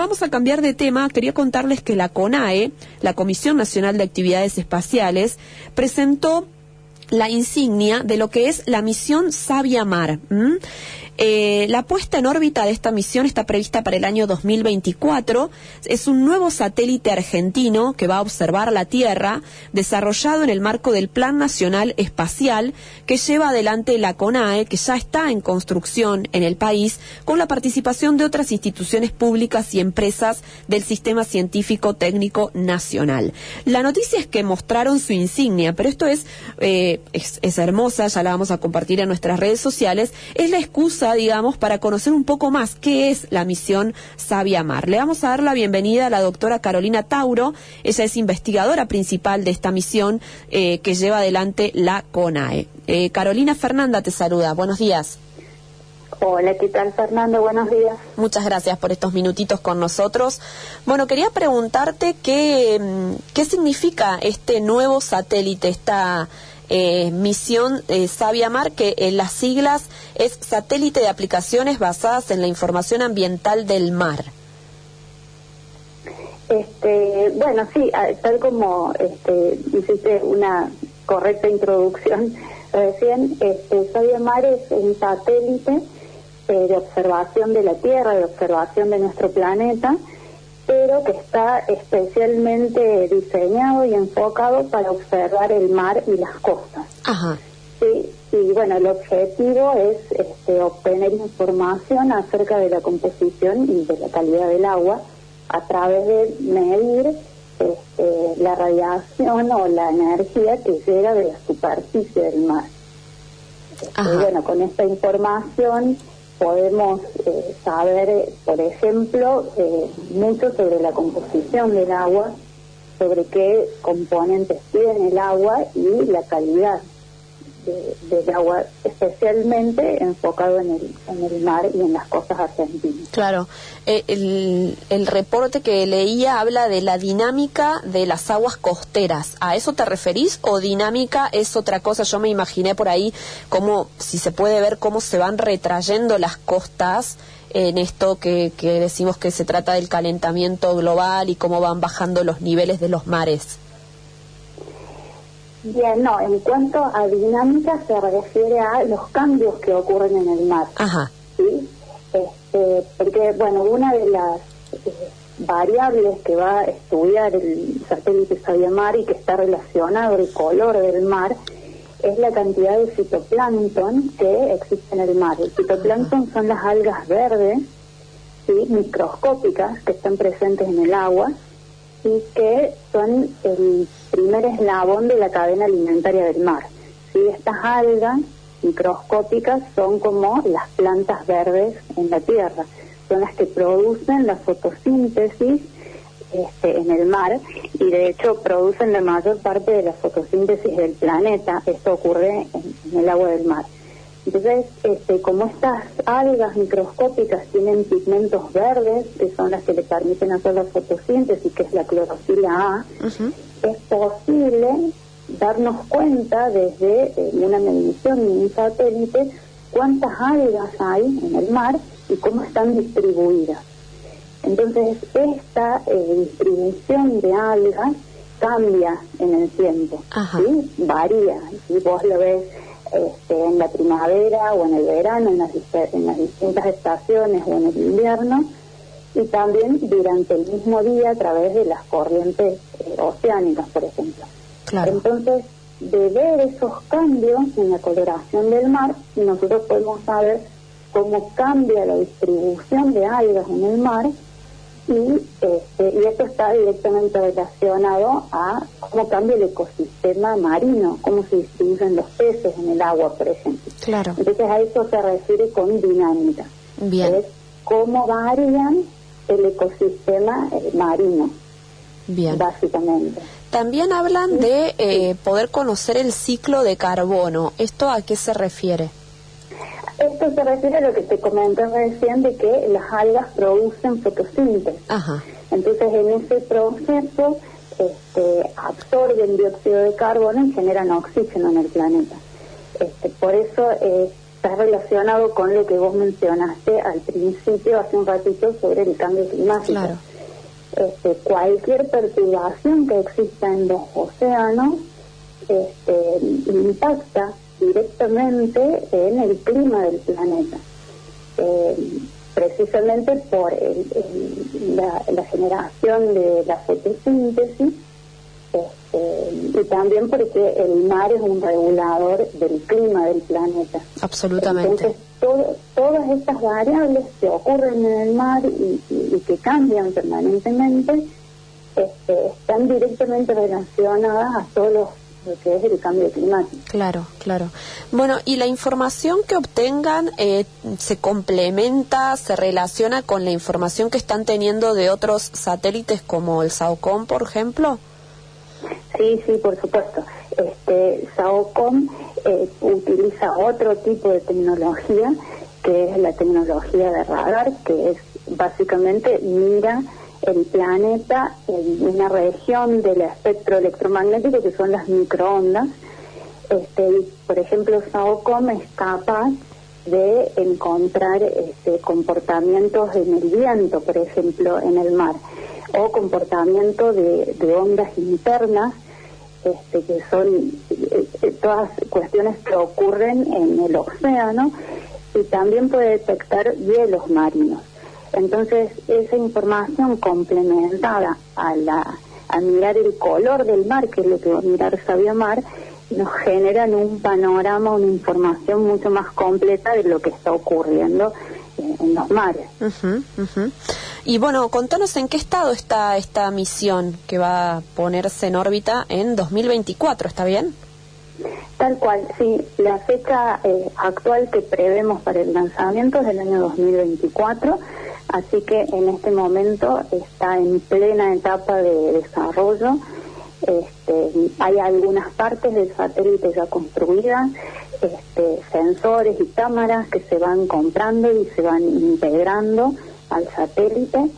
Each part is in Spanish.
vamos a cambiar de tema. Quería contarles que la CONAE, la Comisión Nacional de Actividades Espaciales, presentó la insignia de lo que es la misión Sabia Mar. Eh, la puesta en órbita de esta misión está prevista para el año 2024. Es un nuevo satélite argentino que va a observar la Tierra, desarrollado en el marco del Plan Nacional Espacial que lleva adelante la CONAE, que ya está en construcción en el país, con la participación de otras instituciones públicas y empresas del Sistema Científico Técnico Nacional. La noticia es que mostraron su insignia, pero esto es, eh, es, es hermosa, ya la vamos a compartir en nuestras redes sociales. Es la excusa digamos, para conocer un poco más qué es la misión Sabia Mar. Le vamos a dar la bienvenida a la doctora Carolina Tauro. Ella es investigadora principal de esta misión eh, que lleva adelante la CONAE. Eh, Carolina Fernanda te saluda. Buenos días. Hola, ¿qué tal Fernando? Buenos días. Muchas gracias por estos minutitos con nosotros. Bueno, quería preguntarte qué, mm, qué significa este nuevo satélite, esta eh, misión eh, Sabia Mar, que en las siglas es Satélite de Aplicaciones Basadas en la Información Ambiental del Mar. Este, bueno, sí, tal como este, hiciste una correcta introducción recién, este, Sabia Mar es un satélite eh, de observación de la Tierra, de observación de nuestro planeta, pero que está especialmente diseñado y enfocado para observar el mar y las costas. Ajá. Sí, y bueno, el objetivo es este, obtener información acerca de la composición y de la calidad del agua a través de medir este, la radiación o la energía que llega de la superficie del mar. y bueno, con esta información podemos eh, saber, eh, por ejemplo, eh, mucho sobre la composición del agua, sobre qué componentes tiene el agua y la calidad del agua, especialmente enfocado en el, en el mar y en las costas argentinas. Claro, eh, el, el, reporte que leía habla de la dinámica de las aguas costeras. ¿A eso te referís o dinámica es otra cosa? Yo me imaginé por ahí como si se puede ver cómo se van retrayendo las costas en esto que, que decimos que se trata del calentamiento global y cómo van bajando los niveles de los mares. Bien, no, en cuanto a dinámica se refiere a los cambios que ocurren en el mar. Ajá. ¿sí? Este, porque, bueno, una de las eh, variables que va a estudiar el satélite Mar y que está relacionado al color del mar es la cantidad de fitoplancton que existe en el mar. El fitoplancton son las algas verdes, ¿sí? microscópicas, que están presentes en el agua y que son el primer eslabón de la cadena alimentaria del mar. ¿sí? Estas algas microscópicas son como las plantas verdes en la tierra, son las que producen la fotosíntesis este, en el mar y de hecho producen la mayor parte de la fotosíntesis del planeta. Esto ocurre en el agua del mar. Entonces, este, como estas algas microscópicas tienen pigmentos verdes, que son las que le permiten hacer la fotosíntesis, que es la clorofila A, es posible darnos cuenta desde eh, una medición de un satélite cuántas algas hay en el mar y cómo están distribuidas. Entonces, esta eh, distribución de algas cambia en el tiempo, ¿sí? varía. Si vos lo ves este, en la primavera o en el verano, en las, en las distintas estaciones o en el invierno, y también durante el mismo día a través de las corrientes eh, oceánicas, por ejemplo. Entonces, de ver esos cambios en la coloración del mar, nosotros podemos saber cómo cambia la distribución de algas en el mar y, este, y esto está directamente relacionado a cómo cambia el ecosistema marino, cómo se distribuyen los peces en el agua, por ejemplo. Claro. Entonces a eso se refiere con dinámica. Bien. Es cómo varían el ecosistema eh, marino. Bien. Básicamente. También hablan de eh, poder conocer el ciclo de carbono. ¿Esto a qué se refiere? Esto se refiere a lo que te comenté recién de que las algas producen fotosíntesis. Entonces, en ese proceso este, absorben dióxido de carbono y generan oxígeno en el planeta. Este, por eso es está relacionado con lo que vos mencionaste al principio, hace un ratito, sobre el cambio climático. Claro. Este, cualquier perturbación que exista en los océanos este, impacta directamente en el clima del planeta. Eh, precisamente por la, generación de la fotosíntesis este, y también porque el mar es un regulador del clima del planeta. Absolutamente. Entonces, todas estas variables que ocurren en el mar y, que cambian permanentemente este, están directamente relacionadas a todos los lo que es el cambio climático. Claro, claro. Bueno, ¿y la información que obtengan eh, se complementa, se relaciona con la información que están teniendo de otros satélites como el SAOCOM, por ejemplo? Sí, sí, por supuesto. Este, SAOCOM eh, utiliza otro tipo de tecnología, que es la tecnología de radar, que es básicamente mira el planeta en una región del espectro electromagnético que son las microondas. Este, por ejemplo, SAOCOM es capaz de encontrar este, comportamientos en el viento, por ejemplo, en el mar, o comportamiento de, ondas internas, este, que son eh, eh, todas cuestiones que ocurren en el océano, y también puede detectar hielos marinos. Entonces, esa información complementada a, la, a mirar el color del mar, que es lo que va a mirar Sabio Mar, nos generan un panorama, una información mucho más completa de lo que está ocurriendo en los mares. Y bueno, contanos en qué estado está esta misión que va a ponerse en órbita en 2024, ¿está bien? Tal cual, sí. La fecha eh, actual que prevemos para el lanzamiento es del año 2024 Así que en este momento está en plena etapa de desarrollo. Este, hay algunas partes del satélite ya construidas, este, sensores y cámaras que se van comprando y se van integrando al satélite.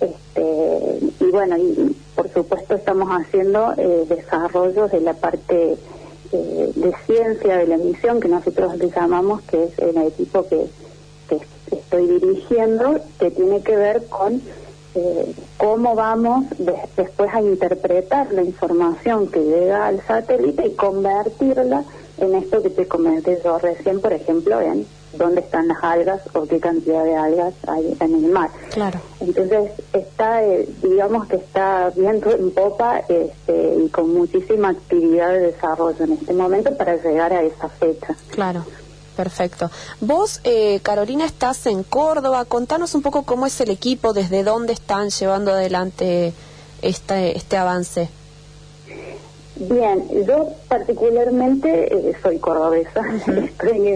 Este, y bueno, y por supuesto estamos haciendo eh, desarrollos de la parte eh, de ciencia de la emisión que nosotros le llamamos, que es el equipo que estoy dirigiendo que tiene que ver con eh, cómo vamos después a interpretar la información que llega al satélite y convertirla en esto que te comenté yo recién, por ejemplo, en dónde están las algas o qué cantidad de algas hay en el mar. Claro. Entonces está, eh, digamos que está viendo en popa este, y con muchísima actividad de desarrollo en este momento para llegar a esa fecha. Claro. Perfecto. Vos, eh, Carolina, estás en Córdoba. Contanos un poco cómo es el equipo, desde dónde están llevando adelante este, este avance. Bien, yo particularmente eh, soy cordobesa. Estoy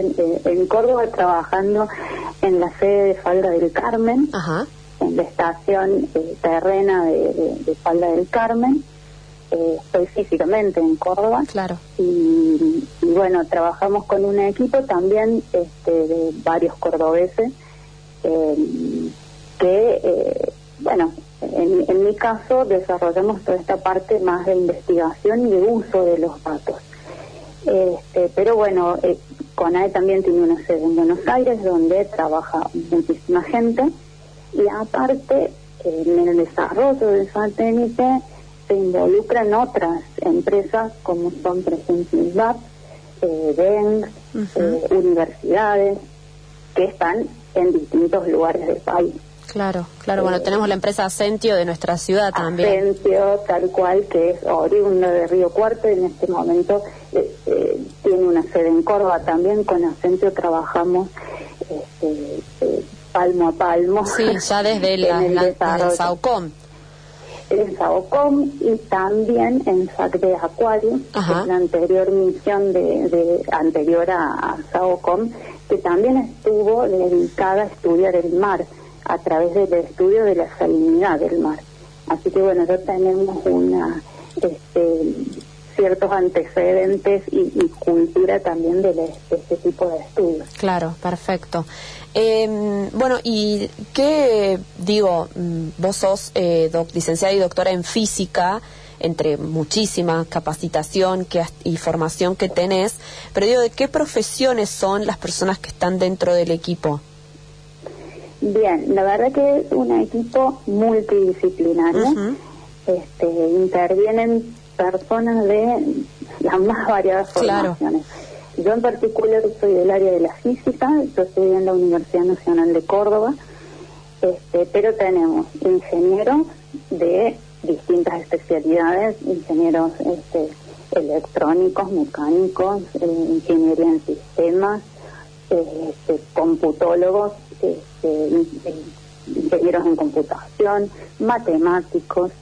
en, Córdoba trabajando en la sede de Falda del Carmen, en la estación eh, terrena de Falda del Carmen eh, estoy físicamente en Córdoba. Claro. Y, bueno, trabajamos con un equipo también este, de varios cordobeses eh, que, eh, bueno, en, mi caso desarrollamos toda esta parte más de investigación y de uso de los datos. Este, pero bueno, eh, CONAE también tiene una sede en Buenos Aires donde trabaja muchísima gente y aparte en el desarrollo del satélite se involucran otras empresas como son, por ejemplo, INVAP, eh, eh, universidades, que están en distintos lugares del país. Claro, claro. bueno, eh, tenemos la empresa Asentio de nuestra ciudad también. Asentio, tal cual, que es oriundo de Río Cuarto y en este momento eh, tiene una sede en Córdoba también. Con Asentio trabajamos este, palmo a palmo. Sí, ya desde la, la, SAUCOM en SAOCOM y también en SAC de Acuario, que es la anterior misión de, anterior a, SAOCOM, que también estuvo dedicada a estudiar el mar a través del estudio de la salinidad del mar. Así que bueno, ya tenemos una este, ciertos antecedentes y, cultura también de, este tipo de estudios. Claro, perfecto. Eh, bueno, y qué digo, mm, vos sos eh, licenciada y doctora en física, entre muchísima capacitación que, y formación que tenés, pero digo, ¿de qué profesiones son las personas que están dentro del equipo? Bien, la verdad que es un equipo multidisciplinario. este, intervienen personas de las más variadas formaciones. Yo en particular soy del área de la física, yo estoy en la Universidad Nacional de Córdoba, este, pero tenemos ingenieros de distintas especialidades, ingenieros este, electrónicos, mecánicos, eh, ingeniería en sistemas, este, computólogos, este, ingenieros en computación, matemáticos,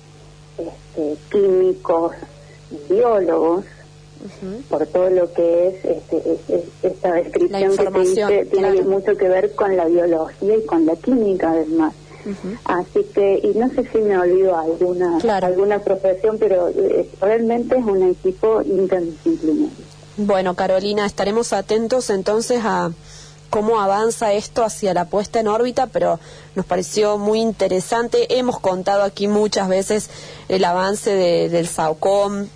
este, químicos, biólogos, por todo lo que es, este, esta descripción que tiene mucho que ver con la biología y con la química además. Así que, y no sé si me olvido alguna, alguna profesión, pero eh, realmente es un equipo interdisciplinario. Bueno, Carolina, estaremos atentos entonces a cómo avanza esto hacia la puesta en órbita, pero nos pareció muy interesante. Hemos contado aquí muchas veces el avance del SAOCOM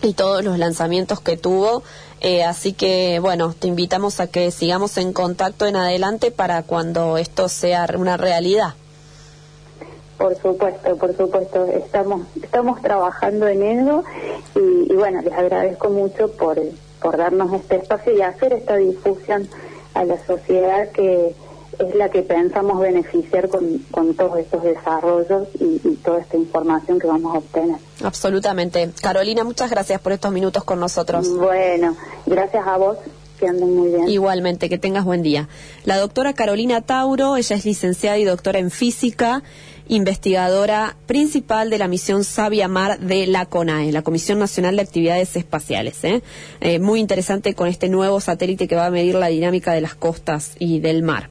y todos los lanzamientos que tuvo. Eh, así que, bueno, te invitamos a que sigamos en contacto en adelante para cuando esto sea una realidad. Por supuesto, por supuesto, estamos estamos trabajando en ello y, y bueno, les agradezco mucho por, por darnos este espacio y hacer esta difusión a la sociedad que es la que pensamos beneficiar con, con todos estos desarrollos y, toda esta información que vamos a obtener. Absolutamente. Carolina, muchas gracias por estos minutos con nosotros. Bueno, gracias a vos. Que anden muy bien. Igualmente, que tengas buen día. La doctora Carolina Tauro, ella es licenciada y doctora en física, investigadora principal de la misión Sabia Mar de la CONAE, la Comisión Nacional de Actividades Espaciales. ¿eh? Eh, muy interesante con este nuevo satélite que va a medir la dinámica de las costas y del mar.